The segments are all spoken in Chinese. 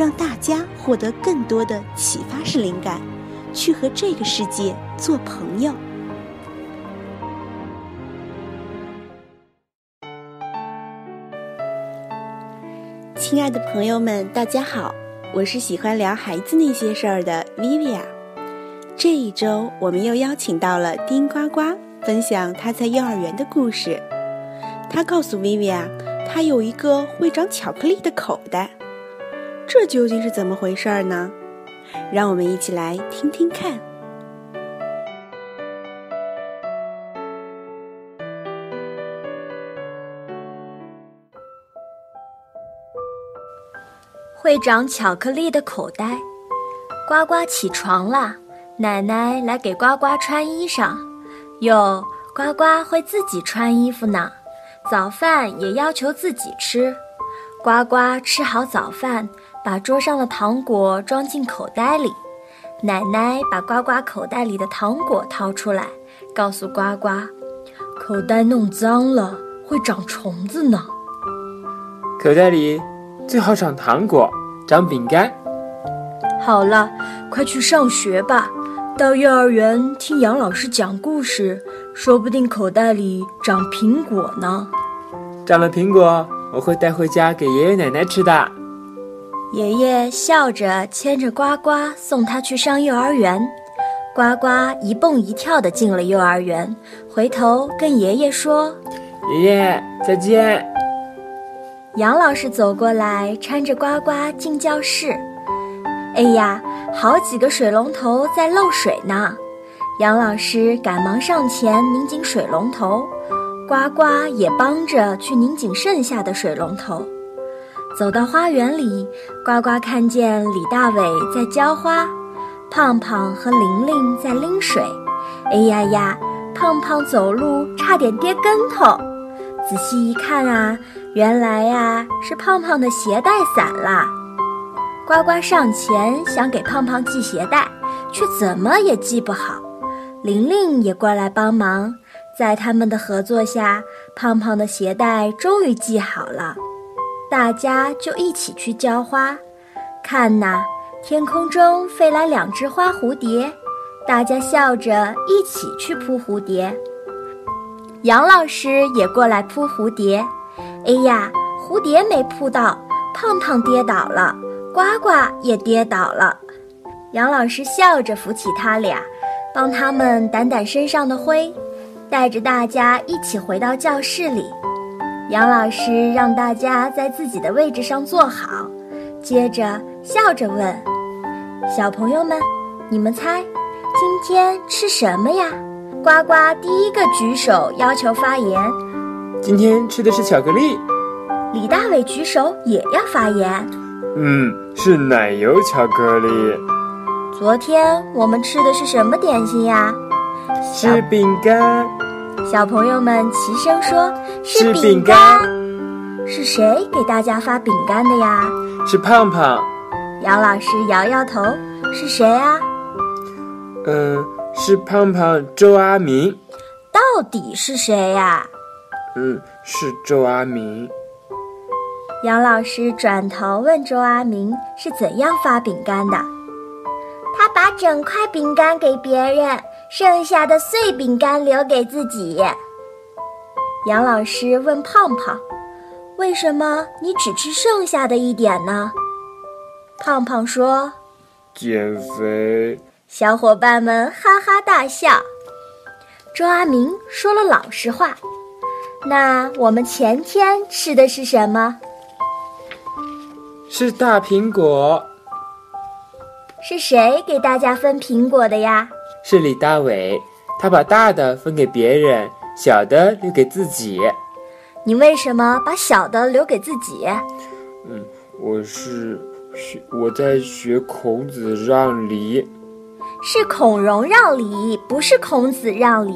让大家获得更多的启发式灵感，去和这个世界做朋友。亲爱的朋友们，大家好，我是喜欢聊孩子那些事儿的 Vivian。这一周，我们又邀请到了丁呱呱。分享他在幼儿园的故事。他告诉薇薇啊，他有一个会长巧克力的口袋，这究竟是怎么回事呢？让我们一起来听听看。会长巧克力的口袋，呱呱起床了，奶奶来给呱呱穿衣裳。哟，呱呱会自己穿衣服呢，早饭也要求自己吃。呱呱吃好早饭，把桌上的糖果装进口袋里。奶奶把呱呱口袋里的糖果掏出来，告诉呱呱：“口袋弄脏了，会长虫子呢。口袋里最好长糖果，长饼干。”好了，快去上学吧。到幼儿园听杨老师讲故事，说不定口袋里长苹果呢。长了苹果，我会带回家给爷爷奶奶吃的。爷爷笑着牵着呱呱送他去上幼儿园。呱呱一蹦一跳地进了幼儿园，回头跟爷爷说：“爷爷再见。”杨老师走过来，搀着呱呱进教室。哎呀！好几个水龙头在漏水呢，杨老师赶忙上前拧紧水龙头，呱呱也帮着去拧紧剩下的水龙头。走到花园里，呱呱看见李大伟在浇花，胖胖和玲玲在拎水。哎呀呀，胖胖走路差点跌跟头，仔细一看啊，原来呀是胖胖的鞋带散了。呱呱上前想给胖胖系鞋带，却怎么也系不好。玲玲也过来帮忙，在他们的合作下，胖胖的鞋带终于系好了。大家就一起去浇花。看呐，天空中飞来两只花蝴蝶，大家笑着一起去扑蝴蝶。杨老师也过来扑蝴蝶。哎呀，蝴蝶没扑到，胖胖跌倒了。呱呱也跌倒了，杨老师笑着扶起他俩，帮他们掸掸身上的灰，带着大家一起回到教室里。杨老师让大家在自己的位置上坐好，接着笑着问：“小朋友们，你们猜今天吃什么呀？”呱呱第一个举手要求发言：“今天吃的是巧克力。”李大伟举手也要发言。嗯，是奶油巧克力。昨天我们吃的是什么点心呀？是饼干。小朋友们齐声说：“是饼干。”是谁给大家发饼干的呀？是胖胖。杨老师摇摇头：“是谁啊？”嗯，是胖胖周阿明。到底是谁呀？嗯，是周阿明。杨老师转头问周阿明是怎样发饼干的。他把整块饼干给别人，剩下的碎饼干留给自己。杨老师问胖胖：“为什么你只吃剩下的一点呢？”胖胖说：“减肥。”小伙伴们哈哈大笑。周阿明说了老实话：“那我们前天吃的是什么？”是大苹果。是谁给大家分苹果的呀？是李大伟，他把大的分给别人，小的留给自己。你为什么把小的留给自己？嗯，我是学我在学孔子让梨。是孔融让梨，不是孔子让梨。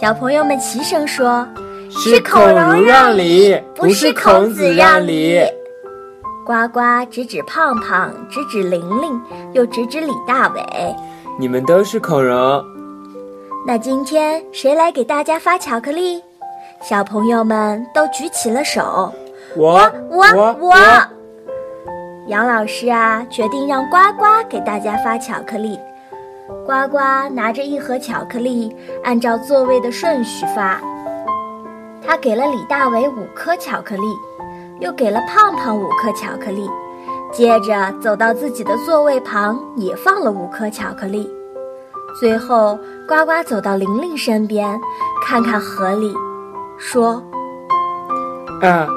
小朋友们齐声说：“是孔融让梨，不是孔子让梨。”呱呱指指胖胖，指指玲玲，又指指李大伟。你们都是孔融。那今天谁来给大家发巧克力？小朋友们都举起了手。我我我。杨老师啊，决定让呱呱给大家发巧克力。呱呱拿着一盒巧克力，按照座位的顺序发。他给了李大伟五颗巧克力，又给了胖胖五颗巧克力，接着走到自己的座位旁，也放了五颗巧克力。最后，呱呱走到玲玲身边，看看河里，说：“啊，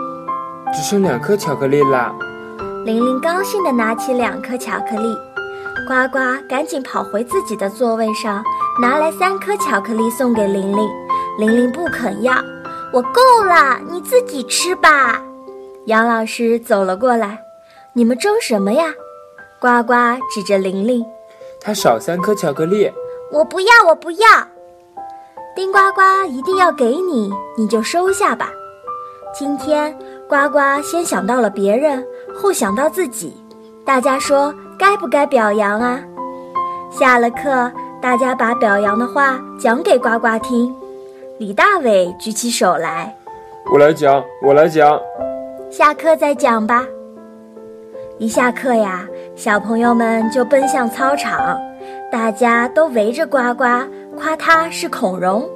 只剩两颗巧克力了。”玲玲高兴地拿起两颗巧克力，呱呱赶紧跑回自己的座位上，拿来三颗巧克力送给玲玲。玲玲不肯要，我够了，你自己吃吧。杨老师走了过来，你们争什么呀？呱呱指着玲玲，她少三颗巧克力。我不要，我不要。丁呱呱一定要给你，你就收下吧。今天呱呱先想到了别人。后想到自己，大家说该不该表扬啊？下了课，大家把表扬的话讲给呱呱听。李大伟举起手来，我来讲，我来讲。下课再讲吧。一下课呀，小朋友们就奔向操场，大家都围着呱呱，夸他是孔融。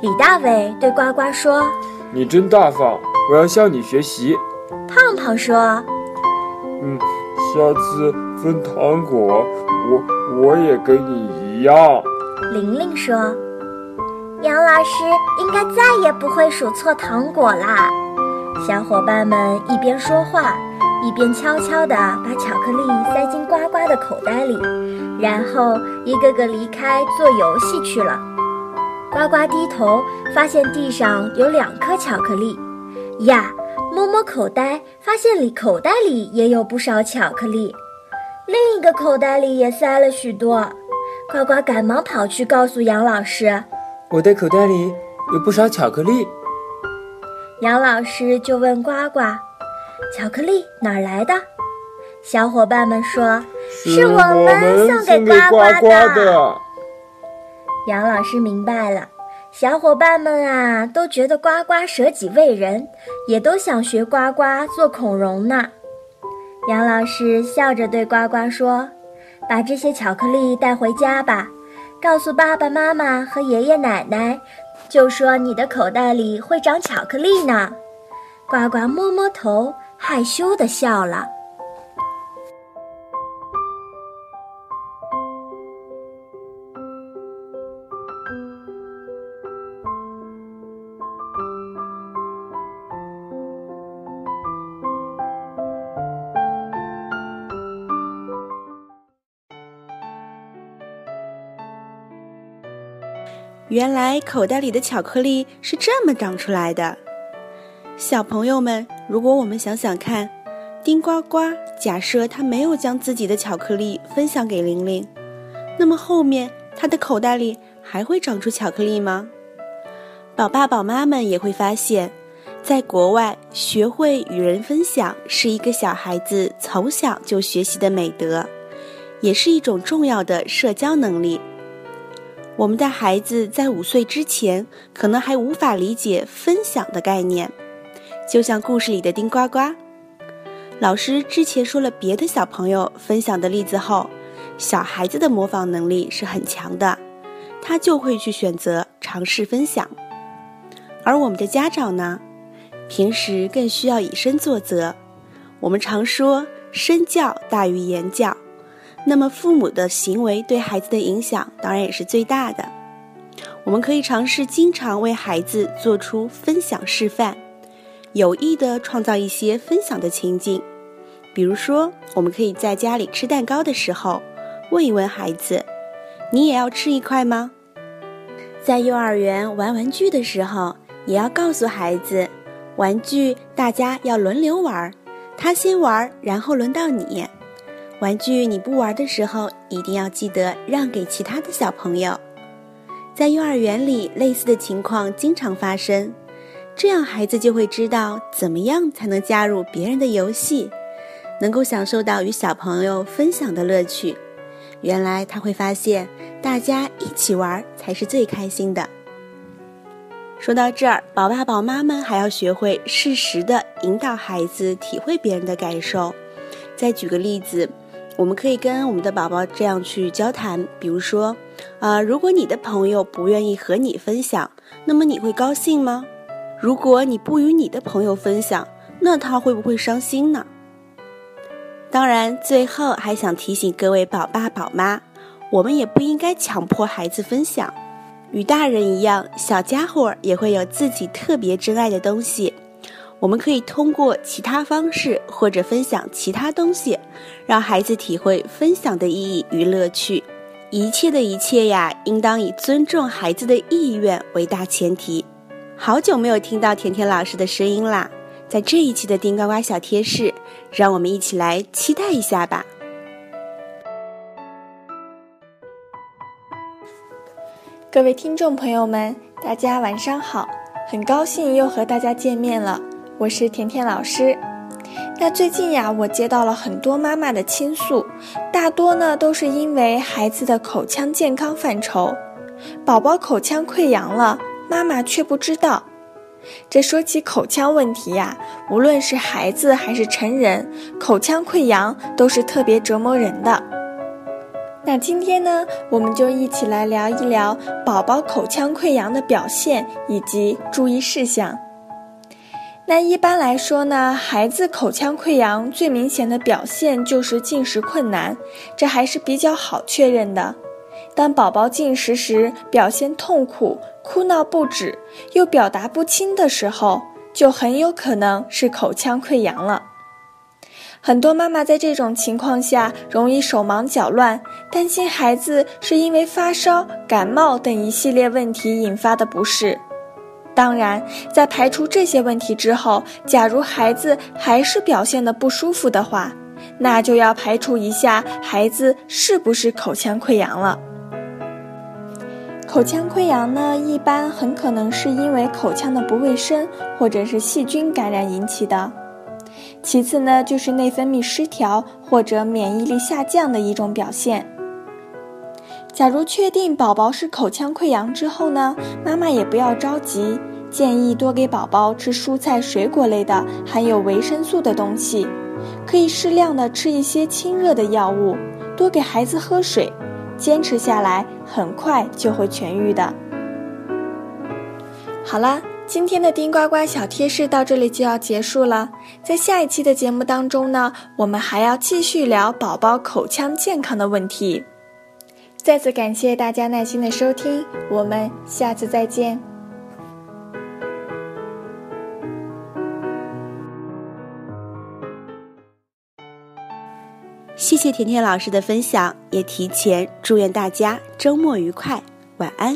李大伟对呱呱说：“你真大方，我要向你学习。”胖胖说。嗯，下次分糖果，我我也跟你一样。玲玲说：“杨老师应该再也不会数错糖果啦。”小伙伴们一边说话，一边悄悄地把巧克力塞进呱呱的口袋里，然后一个个离开做游戏去了。呱呱低头发现地上有两颗巧克力，呀！摸摸口袋，发现里口袋里也有不少巧克力，另一个口袋里也塞了许多。呱呱赶忙跑去告诉杨老师：“我的口袋里有不少巧克力。”杨老师就问呱呱：“巧克力哪儿来的？”小伙伴们说：“是我们送给呱呱的。”杨老师明白了。小伙伴们啊，都觉得呱呱舍己为人，也都想学呱呱做孔融呢。杨老师笑着对呱呱说：“把这些巧克力带回家吧，告诉爸爸妈妈和爷爷奶奶，就说你的口袋里会长巧克力呢。”呱呱摸摸头，害羞地笑了。原来口袋里的巧克力是这么长出来的。小朋友们，如果我们想想看，丁呱呱假设他没有将自己的巧克力分享给玲玲，那么后面他的口袋里还会长出巧克力吗？宝爸宝妈们也会发现，在国外学会与人分享是一个小孩子从小就学习的美德，也是一种重要的社交能力。我们的孩子在五岁之前，可能还无法理解分享的概念，就像故事里的丁呱呱。老师之前说了别的小朋友分享的例子后，小孩子的模仿能力是很强的，他就会去选择尝试分享。而我们的家长呢，平时更需要以身作则。我们常说身教大于言教。那么，父母的行为对孩子的影响当然也是最大的。我们可以尝试经常为孩子做出分享示范，有意的创造一些分享的情景。比如说，我们可以在家里吃蛋糕的时候，问一问孩子：“你也要吃一块吗？”在幼儿园玩玩具的时候，也要告诉孩子：“玩具大家要轮流玩，他先玩，然后轮到你。玩具你不玩的时候，一定要记得让给其他的小朋友。在幼儿园里，类似的情况经常发生，这样孩子就会知道怎么样才能加入别人的游戏，能够享受到与小朋友分享的乐趣。原来他会发现，大家一起玩才是最开心的。说到这儿，宝爸宝妈们还要学会适时的引导孩子体会别人的感受。再举个例子，我们可以跟我们的宝宝这样去交谈，比如说，啊，如果你的朋友不愿意和你分享，那么你会高兴吗？如果你不与你的朋友分享，那他会不会伤心呢？当然，最后还想提醒各位宝爸宝妈，我们也不应该强迫孩子分享。与大人一样，小家伙也会有自己特别珍爱的东西。我们可以通过其他方式或者分享其他东西，让孩子体会分享的意义与乐趣。一切的一切呀，应当以尊重孩子的意愿为大前提。好久没有听到甜甜老师的声音啦，在这一期的丁呱呱小贴士，让我们一起来期待一下吧。各位听众朋友们，大家晚上好！很高兴又和大家见面了，我是甜甜老师。那最近呀，我接到了很多妈妈的倾诉，大多呢都是因为孩子的口腔健康犯愁，宝宝口腔溃疡了，妈妈却不知道。这说起口腔问题呀，无论是孩子还是成人，口腔溃疡都是特别折磨人的。那今天呢，我们就一起来聊一聊宝宝口腔溃疡的表现以及注意事项。那一般来说呢，孩子口腔溃疡最明显的表现就是进食困难，这还是比较好确认的。当宝宝进食时表现痛苦、哭闹不止，又表达不清的时候，就很有可能是口腔溃疡了。很多妈妈在这种情况下容易手忙脚乱，担心孩子是因为发烧、感冒等一系列问题引发的不适。当然，在排除这些问题之后，假如孩子还是表现的不舒服的话，那就要排除一下孩子是不是口腔溃疡了。口腔溃疡呢，一般很可能是因为口腔的不卫生或者是细菌感染引起的。其次呢，就是内分泌失调或者免疫力下降的一种表现。假如确定宝宝是口腔溃疡之后呢，妈妈也不要着急，建议多给宝宝吃蔬菜水果类的含有维生素的东西，可以适量的吃一些清热的药物，多给孩子喝水，坚持下来很快就会痊愈的。好啦。今天的丁呱呱小贴士到这里就要结束了，在下一期的节目当中呢，我们还要继续聊宝宝口腔健康的问题。再次感谢大家耐心的收听，我们下次再见。谢谢甜甜老师的分享，也提前祝愿大家周末愉快，晚安。